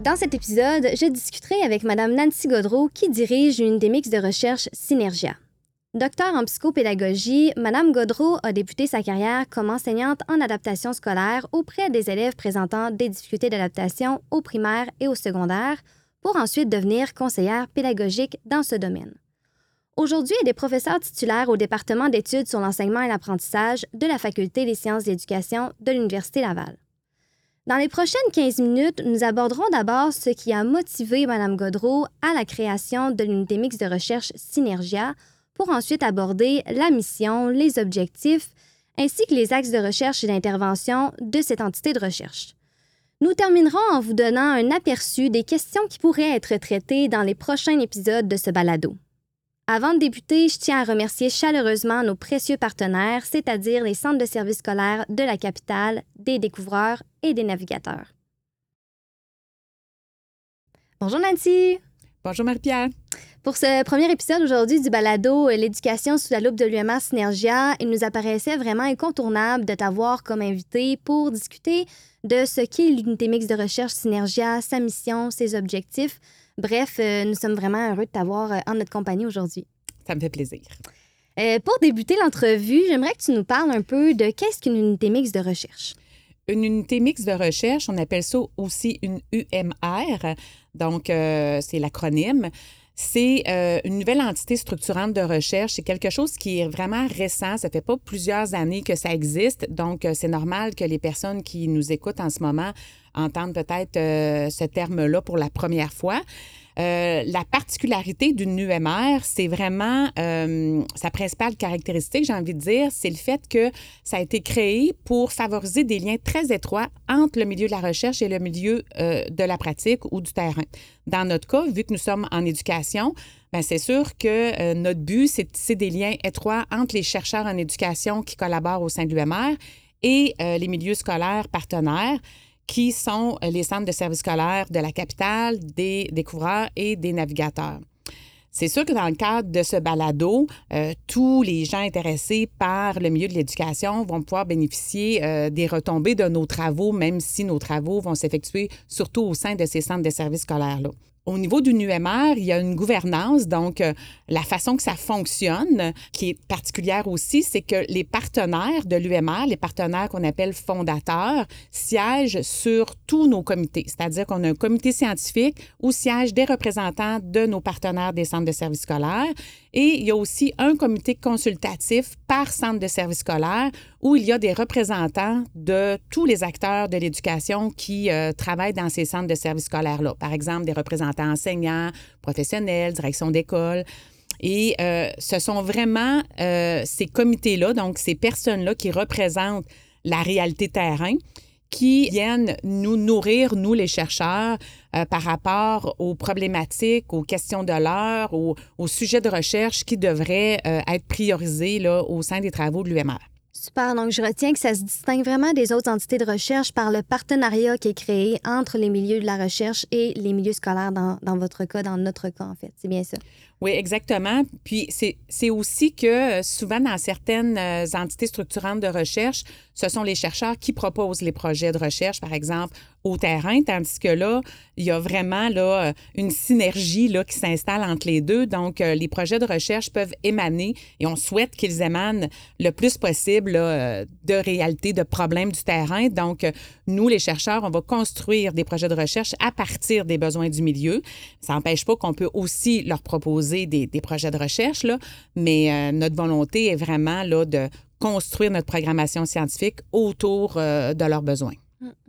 Dans cet épisode, je discuterai avec Mme Nancy Godreau qui dirige une des mix de recherche Synergia. Docteur en psychopédagogie, Mme Godreau a débuté sa carrière comme enseignante en adaptation scolaire auprès des élèves présentant des difficultés d'adaptation au primaire et au secondaire, pour ensuite devenir conseillère pédagogique dans ce domaine. Aujourd'hui, elle est professeure titulaire au département d'études sur l'enseignement et l'apprentissage de la Faculté des sciences d'éducation de l'Université Laval. Dans les prochaines 15 minutes, nous aborderons d'abord ce qui a motivé Mme Godreau à la création de l'unité mixte de recherche Synergia pour ensuite aborder la mission, les objectifs, ainsi que les axes de recherche et d'intervention de cette entité de recherche. Nous terminerons en vous donnant un aperçu des questions qui pourraient être traitées dans les prochains épisodes de ce balado. Avant de débuter, je tiens à remercier chaleureusement nos précieux partenaires, c'est-à-dire les centres de services scolaires de la capitale, des découvreurs et des navigateurs. Bonjour Nancy. Bonjour Marie-Pierre. Pour ce premier épisode aujourd'hui du balado L'éducation sous la loupe de l'UMA Synergia, il nous apparaissait vraiment incontournable de t'avoir comme invité pour discuter de ce qu'est l'unité mixte de recherche Synergia, sa mission, ses objectifs, Bref, euh, nous sommes vraiment heureux de t'avoir euh, en notre compagnie aujourd'hui. Ça me fait plaisir. Euh, pour débuter l'entrevue, j'aimerais que tu nous parles un peu de qu'est-ce qu'une unité mixte de recherche? Une unité mixte de recherche, on appelle ça aussi une UMR, donc c'est l'acronyme. C'est une nouvelle entité structurante de recherche. C'est quelque chose qui est vraiment récent. Ça fait pas plusieurs années que ça existe. Donc, c'est normal que les personnes qui nous écoutent en ce moment entendre peut-être euh, ce terme-là pour la première fois. Euh, la particularité d'une UMR, c'est vraiment euh, sa principale caractéristique, j'ai envie de dire, c'est le fait que ça a été créé pour favoriser des liens très étroits entre le milieu de la recherche et le milieu de la pratique ou du terrain. Dans notre cas, vu que nous sommes en éducation, ben, c'est sûr que notre but, c'est de tisser des liens étroits entre les chercheurs en éducation qui collaborent au sein de l'UMR et les milieux scolaires partenaires qui sont euh, les centres de services scolaires de la capitale, des découvreurs et des navigateurs. C'est sûr que dans le cadre de ce balado, euh, tous les gens intéressés par le milieu de l'éducation vont pouvoir bénéficier euh, des retombées de nos travaux, même si nos travaux vont s'effectuer surtout au sein de ces centres de services scolaires-là. Au niveau d'une UMR, il y a une gouvernance, donc euh, la façon que ça fonctionne, qui est particulière aussi, c'est que les partenaires de l'UMR, les partenaires qu'on appelle fondateurs, siègent sur tous nos comités. C'est-à-dire qu'on a un comité scientifique où siègent des représentants de nos partenaires des centres de services scolaires et il y a aussi un comité consultatif par centre de services scolaires où il y a des représentants de tous les acteurs de l'éducation qui euh, travaillent dans ces centres de services scolaires-là. Par exemple, des représentants enseignants, professionnels, direction d'école. Et euh, ce sont vraiment euh, ces comités-là, donc ces personnes-là qui représentent la réalité terrain, qui viennent nous nourrir, nous les chercheurs, par rapport aux problématiques, aux questions de l'heure, aux, sujets de recherche qui devraient être priorisés au sein des travaux de l'UMR. Super. Donc, je retiens que ça se distingue vraiment des autres entités de recherche par le partenariat qui est créé entre les milieux de la recherche et les milieux scolaires dans, dans votre cas, dans notre cas, en fait. C'est bien ça. Oui, exactement. Puis c'est aussi que euh, souvent dans certaines euh, entités structurantes de recherche, ce sont les chercheurs qui proposent les projets de recherche, par exemple, au terrain, tandis que là, il y a vraiment là, euh, une synergie là, qui s'installe entre les deux. Donc, les projets de recherche peuvent émaner et on souhaite qu'ils émanent le plus possible de réalité, de problèmes du terrain. Donc, nous, les chercheurs, on va construire des projets de recherche à partir des besoins du milieu. Ça n'empêche pas qu'on peut aussi leur proposer des, projets de recherche, là, mais euh, notre volonté est vraiment là, de construire notre programmation scientifique autour euh, de leurs besoins.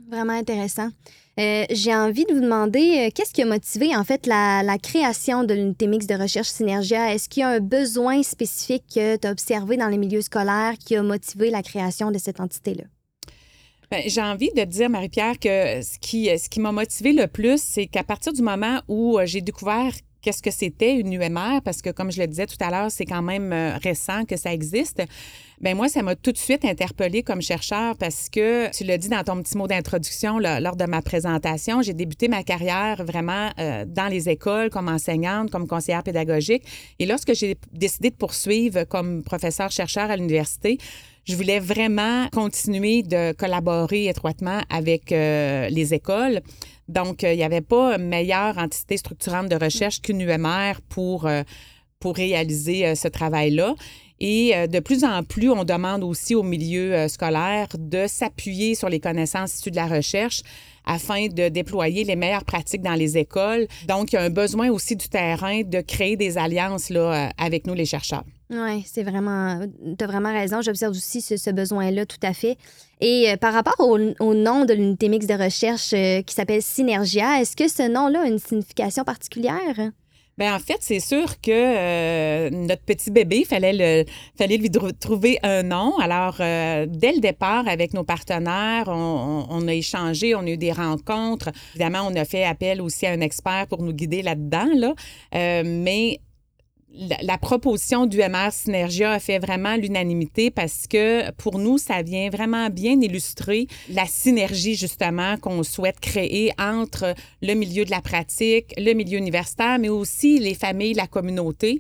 Vraiment intéressant. Euh, j'ai envie de vous demander qu'est-ce qui a motivé en fait la, création de l'unité mixte de recherche Synergia? Est-ce qu'il y a un besoin spécifique que tu as observé dans les milieux scolaires qui a motivé la création de cette entité-là? Ben, j'ai envie de dire, Marie-Pierre, que ce qui, ce qui m'a motivé le plus, c'est qu'à partir du moment où j'ai découvert qu'est-ce que c'était une UMR, parce que comme je le disais tout à l'heure, c'est quand même euh, récent que ça existe. Ben moi, ça m'a tout de suite interpellée comme chercheur parce que, tu l'as dit dans ton petit mot d'introduction lors de ma présentation, j'ai débuté ma carrière vraiment euh, dans les écoles comme enseignante, comme conseillère pédagogique. Et lorsque j'ai décidé de poursuivre comme professeur-chercheur à l'université, je voulais vraiment continuer de collaborer étroitement avec euh, les écoles. Donc, il n'y avait pas meilleure entité structurante de recherche qu'une UMR pour, pour réaliser ce travail-là. Et de plus en plus, on demande aussi au milieu scolaire de s'appuyer sur les connaissances issues de la recherche afin de déployer les meilleures pratiques dans les écoles. Donc, il y a un besoin aussi du terrain de créer des alliances là, euh, avec nous, les chercheurs. Oui, c'est vraiment. Tu as vraiment raison. J'observe aussi ce, besoin-là, tout à fait. Et euh, par rapport au, nom de l'unité mixte de recherche euh, qui s'appelle Synergia, est-ce que ce nom-là a une signification particulière? Bien, en fait, c'est sûr que euh, notre petit bébé, fallait, le, fallait lui trouver un nom. Alors, dès le départ, avec nos partenaires, on, a échangé, on a eu des rencontres. Évidemment, on a fait appel aussi à un expert pour nous guider là-dedans. Là. Mais la, proposition du MR Synergia a fait vraiment l'unanimité parce que pour nous, ça vient vraiment bien illustrer la synergie justement qu'on souhaite créer entre le milieu de la pratique, le milieu universitaire, mais aussi les familles, la communauté.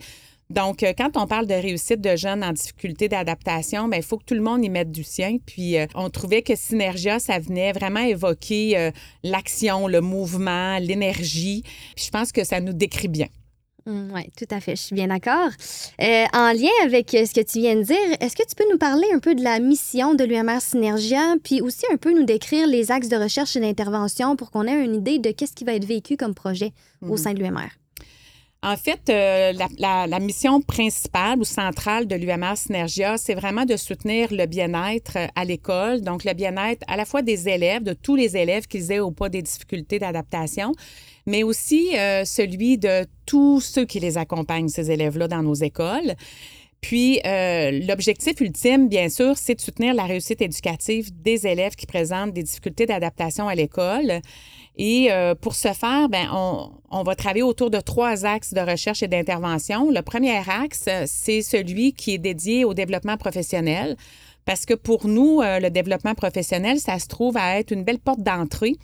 Donc, euh, quand on parle de réussite de jeunes en difficulté d'adaptation, ben, il faut que tout le monde y mette du sien. Puis, euh, on trouvait que Synergia, ça venait vraiment évoquer euh, l'action, le mouvement, l'énergie. je pense que ça nous décrit bien. Mm, oui, tout à fait. Je suis bien d'accord. Euh, en lien avec euh, ce que tu viens de dire, est-ce que tu peux nous parler un peu de la mission de l'UMR Synergia, puis aussi un peu nous décrire les axes de recherche et d'intervention pour qu'on ait une idée de qu'est-ce qui va être vécu comme projet au mm. sein de l'UMR? En fait, euh, la, mission principale ou centrale de l'UMR Synergia, c'est vraiment de soutenir le bien-être à l'école, donc le bien-être à la fois des élèves, de tous les élèves qu'ils aient ou pas des difficultés d'adaptation, mais aussi euh, celui de tous ceux qui les accompagnent, ces élèves-là, dans nos écoles. Puis, euh, l'objectif ultime, bien sûr, c'est de soutenir la réussite éducative des élèves qui présentent des difficultés d'adaptation à l'école. Et euh, pour ce faire, ben, on, on, va travailler autour de trois axes de recherche et d'intervention. Le premier axe, c'est celui qui est dédié au développement professionnel. Parce que pour nous, le développement professionnel, ça se trouve à être une belle porte d'entrée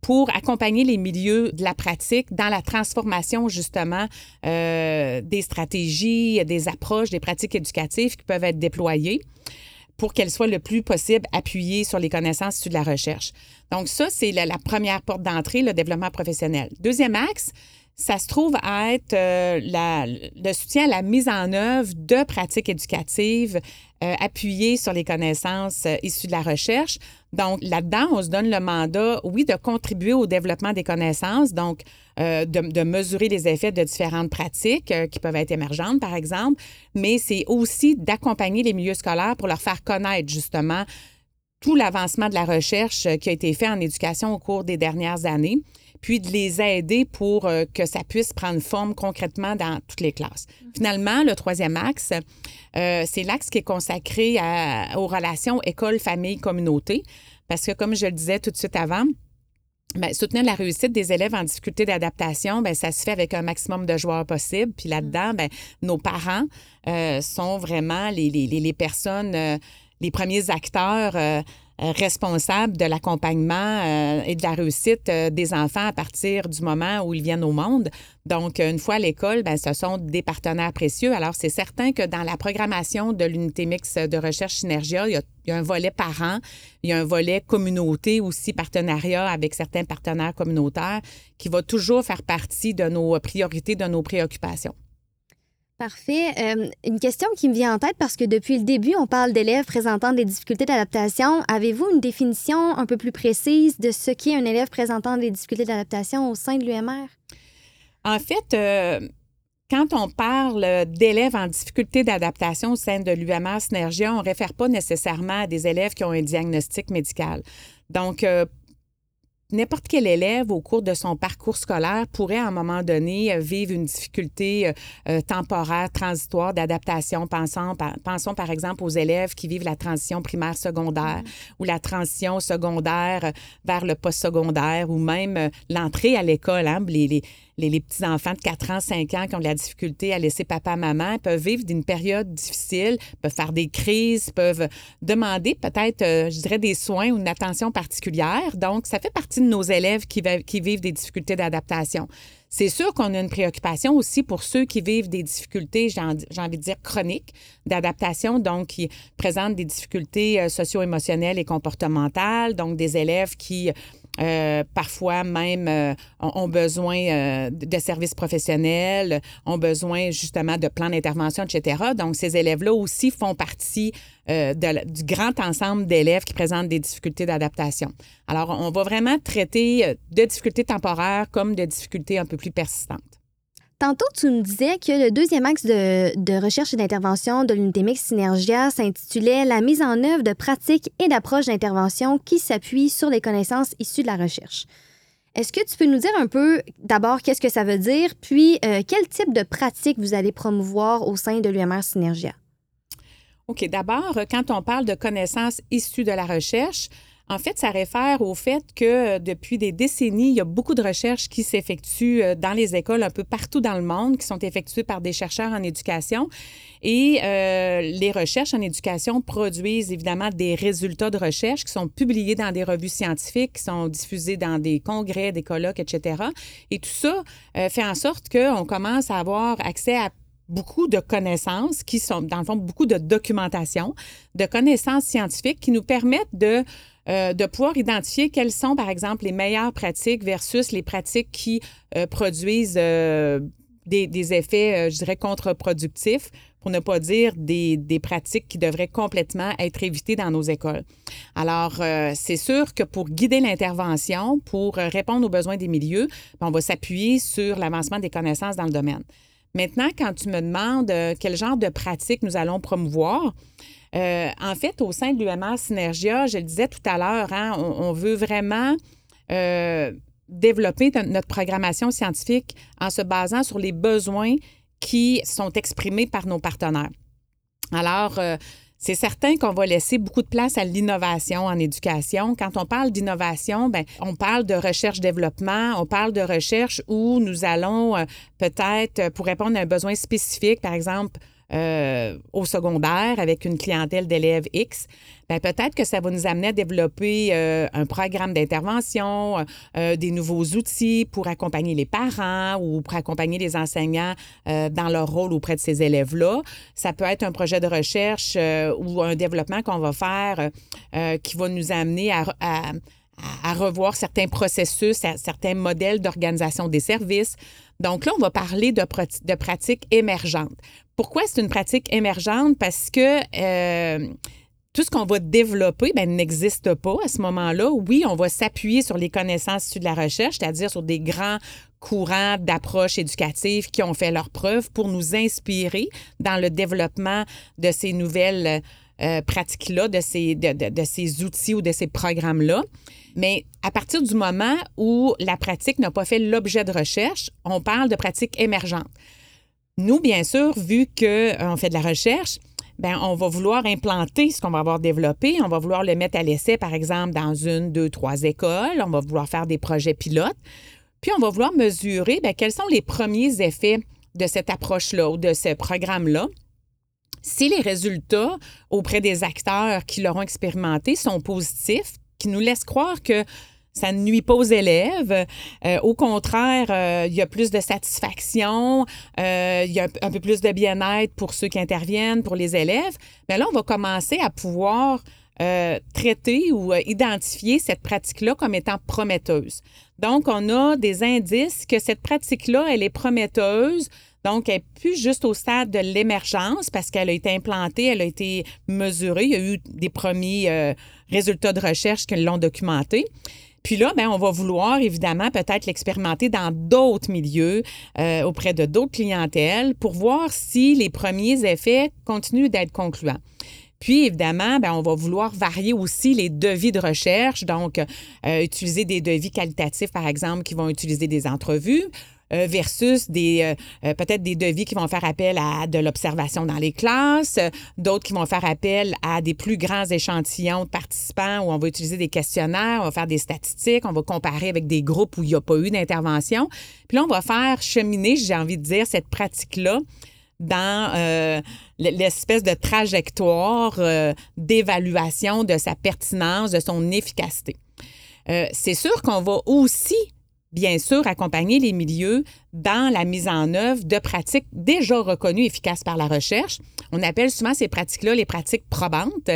pour accompagner les milieux de la pratique dans la transformation justement euh, des stratégies, des approches, des pratiques éducatives qui peuvent être déployées pour qu'elles soient le plus possible appuyées sur les connaissances issues de la recherche. Donc ça, c'est la, première porte d'entrée, le développement professionnel. Deuxième axe, ça se trouve à être euh, le soutien à la mise en œuvre de pratiques éducatives euh, appuyées sur les connaissances euh, issues de la recherche. Donc, là-dedans, on se donne le mandat, oui, de contribuer au développement des connaissances, donc de, de, mesurer les effets de différentes pratiques qui peuvent être émergentes, par exemple, mais c'est aussi d'accompagner les milieux scolaires pour leur faire connaître justement tout l'avancement de la recherche qui a été fait en éducation au cours des dernières années puis de les aider pour euh, que ça puisse prendre forme concrètement dans toutes les classes. Finalement, le troisième axe, euh, c'est l'axe qui est consacré aux relations école, famille, communauté, parce que comme je le disais tout de suite avant, Bien, soutenir la réussite des élèves en difficulté d'adaptation, bien, ça se fait avec un maximum de joueurs possible. Puis là-dedans, bien, nos parents euh, sont vraiment les, les, les personnes, les premiers acteurs euh, responsable de l'accompagnement euh, et de la réussite euh, des enfants à partir du moment où ils viennent au monde. Donc, une fois à l'école, ben, ce sont des partenaires précieux. Alors, c'est certain que dans la programmation de l'unité mixte de recherche Synergia, il y, a, un volet parent, il y a un volet communauté aussi, partenariat avec certains partenaires communautaires qui va toujours faire partie de nos priorités, de nos préoccupations. Parfait. Euh, une question qui me vient en tête parce que depuis le début, on parle d'élèves présentant des difficultés d'adaptation. Avez-vous une définition un peu plus précise de ce qu'est un élève présentant des difficultés d'adaptation au sein de l'UMR? En fait, euh, quand on parle d'élèves en difficulté d'adaptation au sein de l'UMR Synergia, on ne réfère pas nécessairement à des élèves qui ont un diagnostic médical. Donc, euh, n'importe quel élève au cours de son parcours scolaire pourrait à un moment donné euh, vivre une difficulté euh, euh, temporaire, transitoire d'adaptation. Pensons par, pensons par exemple aux élèves qui vivent la transition primaire-secondaire mm. ou la transition secondaire vers le post-secondaire ou même l'entrée à l'école. Hein, les, petits-enfants de 4 ans, 5 ans qui ont de la difficulté à laisser papa, maman, peuvent vivre d'une période difficile, peuvent faire des crises, peuvent demander peut-être, euh, je dirais, des soins ou une attention particulière. Donc, ça fait partie de nos élèves qui, qui vivent des difficultés d'adaptation. C'est sûr qu'on a une préoccupation aussi pour ceux qui vivent des difficultés, j'ai envie de dire chroniques, d'adaptation, donc qui présentent des difficultés euh, socio-émotionnelles et comportementales, donc des élèves qui euh, parfois même euh, ont, besoin euh, de services professionnels, ont besoin justement de plans d'intervention, etc. Donc, ces élèves-là aussi font partie du grand ensemble d'élèves qui présentent des difficultés d'adaptation. Alors, on va vraiment traiter de difficultés temporaires comme de difficultés un peu plus persistantes. Tantôt, tu nous disais que le deuxième axe de, recherche et d'intervention de l'unité mixte Synergia s'intitulait La mise en œuvre de pratiques et d'approches d'intervention qui s'appuient sur les connaissances issues de la recherche. Est-ce que tu peux nous dire un peu d'abord qu'est-ce que ça veut dire, puis euh, quel type de pratiques vous allez promouvoir au sein de l'UMR Synergia? OK. D'abord, quand on parle de connaissances issues de la recherche, en fait, ça réfère au fait que euh, depuis des décennies, il y a beaucoup de recherches qui s'effectuent euh, dans les écoles un peu partout dans le monde, qui sont effectuées par des chercheurs en éducation. Et euh, les recherches en éducation produisent évidemment des résultats de recherche qui sont publiés dans des revues scientifiques, qui sont diffusés dans des congrès, des colloques, etc. Et tout ça fait en sorte qu'on commence à avoir accès à beaucoup de connaissances qui sont, dans le fond, beaucoup de documentation, de connaissances scientifiques qui nous permettent de euh, de pouvoir identifier quelles sont, par exemple, les meilleures pratiques versus les pratiques qui euh, produisent euh, des, effets, je dirais, contre-productifs, pour ne pas dire des, pratiques qui devraient complètement être évitées dans nos écoles. Alors, c'est sûr que pour guider l'intervention, pour répondre aux besoins des milieux, ben, on va s'appuyer sur l'avancement des connaissances dans le domaine. Maintenant, quand tu me demandes quel genre de pratiques nous allons promouvoir, euh, en fait, au sein de l'UMR Synergia, je le disais tout à l'heure, hein, on, veut vraiment euh, développer notre programmation scientifique en se basant sur les besoins qui sont exprimés par nos partenaires. Alors, euh, c'est certain qu'on va laisser beaucoup de place à l'innovation en éducation. Quand on parle d'innovation, ben, on parle de recherche-développement, on parle de recherche où nous allons peut-être, pour répondre à un besoin spécifique, par exemple, euh, au secondaire avec une clientèle d'élèves X, bien, peut-être que ça va nous amener à développer euh, un programme d'intervention, euh, des nouveaux outils pour accompagner les parents ou pour accompagner les enseignants dans leur rôle auprès de ces élèves-là. Ça peut être un projet de recherche ou un développement qu'on va faire qui va nous amener à, à revoir certains processus, certains modèles d'organisation des services. Donc là, on va parler de pratiques émergentes. Pourquoi c'est une pratique émergente? Parce que euh, tout ce qu'on va développer ben, n'existe pas à ce moment-là. Oui, on va s'appuyer sur les connaissances issues de la recherche, c'est-à-dire sur des grands courants d'approches éducatives qui ont fait leurs preuves pour nous inspirer dans le développement de ces nouvelles euh, pratiques-là, de ces, de, ces outils ou de ces programmes-là. Mais à partir du moment où la pratique n'a pas fait l'objet de recherche, on parle de pratique émergente. Nous, bien sûr, vu qu'on euh, fait de la recherche, Bien, on va vouloir implanter ce qu'on va avoir développé. On va vouloir le mettre à l'essai, par exemple, dans une, deux, trois écoles. On va vouloir faire des projets pilotes. Puis, on va vouloir mesurer bien, quels sont les premiers effets de cette approche-là ou de ce programme-là. Si les résultats auprès des acteurs qui l'auront expérimenté sont positifs, qui nous laissent croire que ça ne nuit pas aux élèves. Euh, au contraire, euh, il y a plus de satisfaction, euh, il y a un, peu plus de bien-être pour ceux qui interviennent, pour les élèves. Mais là, on va commencer à pouvoir traiter ou identifier cette pratique-là comme étant prometteuse. Donc, on a des indices que cette pratique-là, elle est prometteuse. Donc, elle n'est plus juste au stade de l'émergence parce qu'elle a été implantée, elle a été mesurée. Il y a eu des premiers résultats de recherche qui l'ont documenté. Puis là, ben, on va vouloir évidemment peut-être l'expérimenter dans d'autres milieux, euh, auprès de d'autres clientèles, pour voir si les premiers effets continuent d'être concluants. Puis, évidemment, ben, on va vouloir varier aussi les devis de recherche, donc euh, utiliser des devis qualitatifs, par exemple, qui vont utiliser des entrevues euh, versus des euh, euh, peut-être des devis qui vont faire appel à de l'observation dans les classes, d'autres qui vont faire appel à des plus grands échantillons de participants où on va utiliser des questionnaires, on va faire des statistiques, on va comparer avec des groupes où il n'y a pas eu d'intervention. Puis là, on va faire cheminer, j'ai envie de dire, cette pratique-là dans l'espèce de trajectoire d'évaluation de sa pertinence, de son efficacité. c'est sûr qu'on va aussi bien sûr, accompagner les milieux dans la mise en œuvre de pratiques déjà reconnues efficaces par la recherche. On appelle souvent ces pratiques-là les pratiques probantes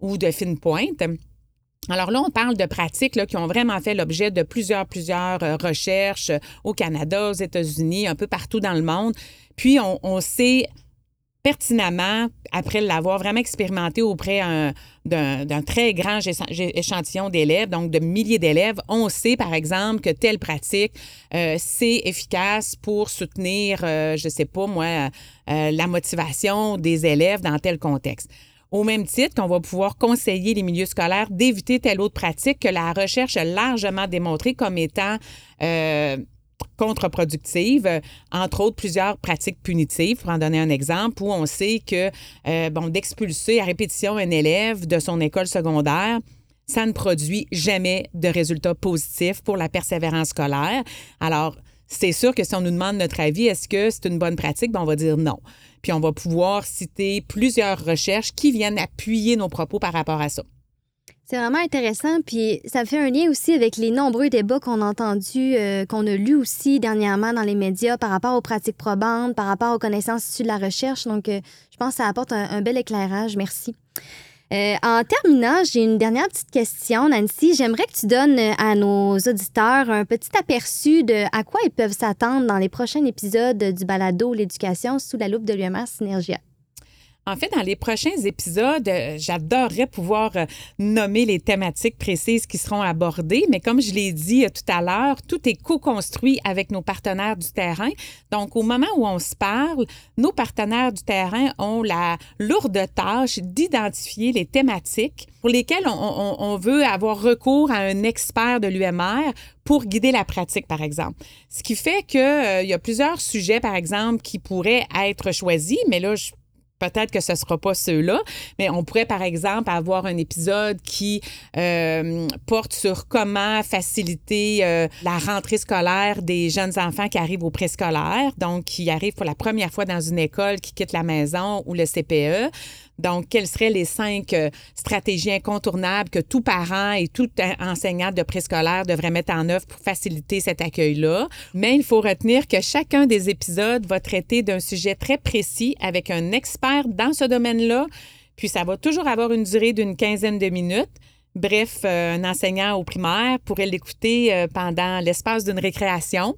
ou de fine pointe. Alors là, on parle de pratiques qui ont vraiment fait l'objet de plusieurs, plusieurs euh, recherches euh, au Canada, aux États-Unis, un peu partout dans le monde. Puis, on, sait pertinemment, après l'avoir vraiment expérimenté auprès d'un très grand échantillon d'élèves, donc de milliers d'élèves, on sait par exemple que telle pratique, euh, c'est efficace pour soutenir, je ne sais pas moi, la motivation des élèves dans tel contexte. Au même titre qu'on va pouvoir conseiller les milieux scolaires d'éviter telle autre pratique que la recherche a largement démontré comme étant euh, contre-productive, entre autres plusieurs pratiques punitives, pour en donner un exemple, où on sait que, euh, bon, d'expulser à répétition un élève de son école secondaire, ça ne produit jamais de résultats positifs pour la persévérance scolaire. Alors, c'est sûr que si on nous demande notre avis, est-ce que c'est une bonne pratique, ben, on va dire non. Puis on va pouvoir citer plusieurs recherches qui viennent appuyer nos propos par rapport à ça. C'est vraiment intéressant, puis ça fait un lien aussi avec les nombreux débats qu'on a entendus, euh, qu'on a lus aussi dernièrement dans les médias par rapport aux pratiques probantes, par rapport aux connaissances issues de la recherche. Donc, euh, je pense que ça apporte un bel éclairage. Merci. Euh, en terminant, j'ai une dernière petite question, Nancy. J'aimerais que tu donnes à nos auditeurs un petit aperçu de à quoi ils peuvent s'attendre dans les prochains épisodes du balado L'éducation sous la loupe de l'UMR Synergia. En fait, dans les prochains épisodes, euh, j'adorerais pouvoir euh, nommer les thématiques précises qui seront abordées, mais comme je l'ai dit euh, tout à l'heure, tout est co-construit avec nos partenaires du terrain. Donc, au moment où on se parle, nos partenaires du terrain ont la lourde tâche d'identifier les thématiques pour lesquelles on, veut avoir recours à un expert de l'UMR pour guider la pratique, par exemple. Ce qui fait qu'il y a plusieurs sujets, par exemple, qui pourraient être choisis, mais là, je Peut-être que ce ne sera pas ceux-là, mais on pourrait, par exemple, avoir un épisode qui euh, porte sur comment faciliter euh, la rentrée scolaire des jeunes enfants qui arrivent au préscolaire, donc qui arrivent pour la première fois dans une école, qui quittent la maison ou le CPE. Donc, quelles seraient les cinq euh, stratégies incontournables que tout parent et tout enseignant de préscolaire devrait mettre en œuvre pour faciliter cet accueil-là? Mais il faut retenir que chacun des épisodes va traiter d'un sujet très précis avec un expert dans ce domaine-là, puis ça va toujours avoir une durée d'une quinzaine de minutes. Bref, euh, un enseignant au primaire pourrait l'écouter euh, pendant l'espace d'une récréation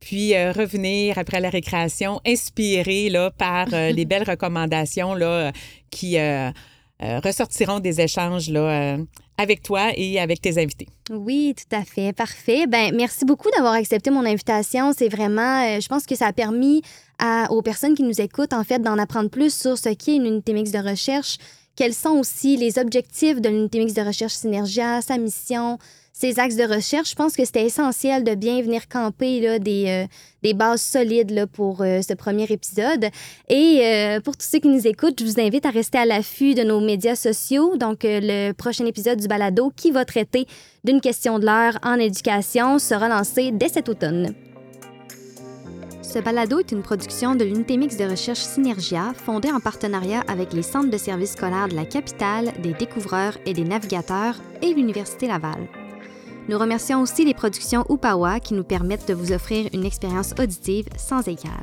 puis euh, revenir après la récréation inspiré là, par euh, les belles recommandations là, qui euh, ressortiront des échanges là, avec toi et avec tes invités. Oui, tout à fait. Parfait. Ben, merci beaucoup d'avoir accepté mon invitation. C'est vraiment, je pense que ça a permis à, aux personnes qui nous écoutent, en fait, d'en apprendre plus sur ce qu'est une unité mixte de recherche, quels sont aussi les objectifs de l'unité mixte de recherche Synergia, sa mission, ces axes de recherche, je pense que c'était essentiel de bien venir camper là, des, euh, des bases solides là, pour euh, ce premier épisode. Et euh, pour tous ceux qui nous écoutent, je vous invite à rester à l'affût de nos médias sociaux. Donc, le prochain épisode du balado qui va traiter d'une question de l'heure en éducation sera lancé dès cet automne. Ce balado est une production de l'unité mixte de recherche Synergia, fondée en partenariat avec les centres de services scolaires de la capitale, des découvreurs et des navigateurs et l'Université Laval. Nous remercions aussi les productions Upawa qui nous permettent de vous offrir une expérience auditive sans égal.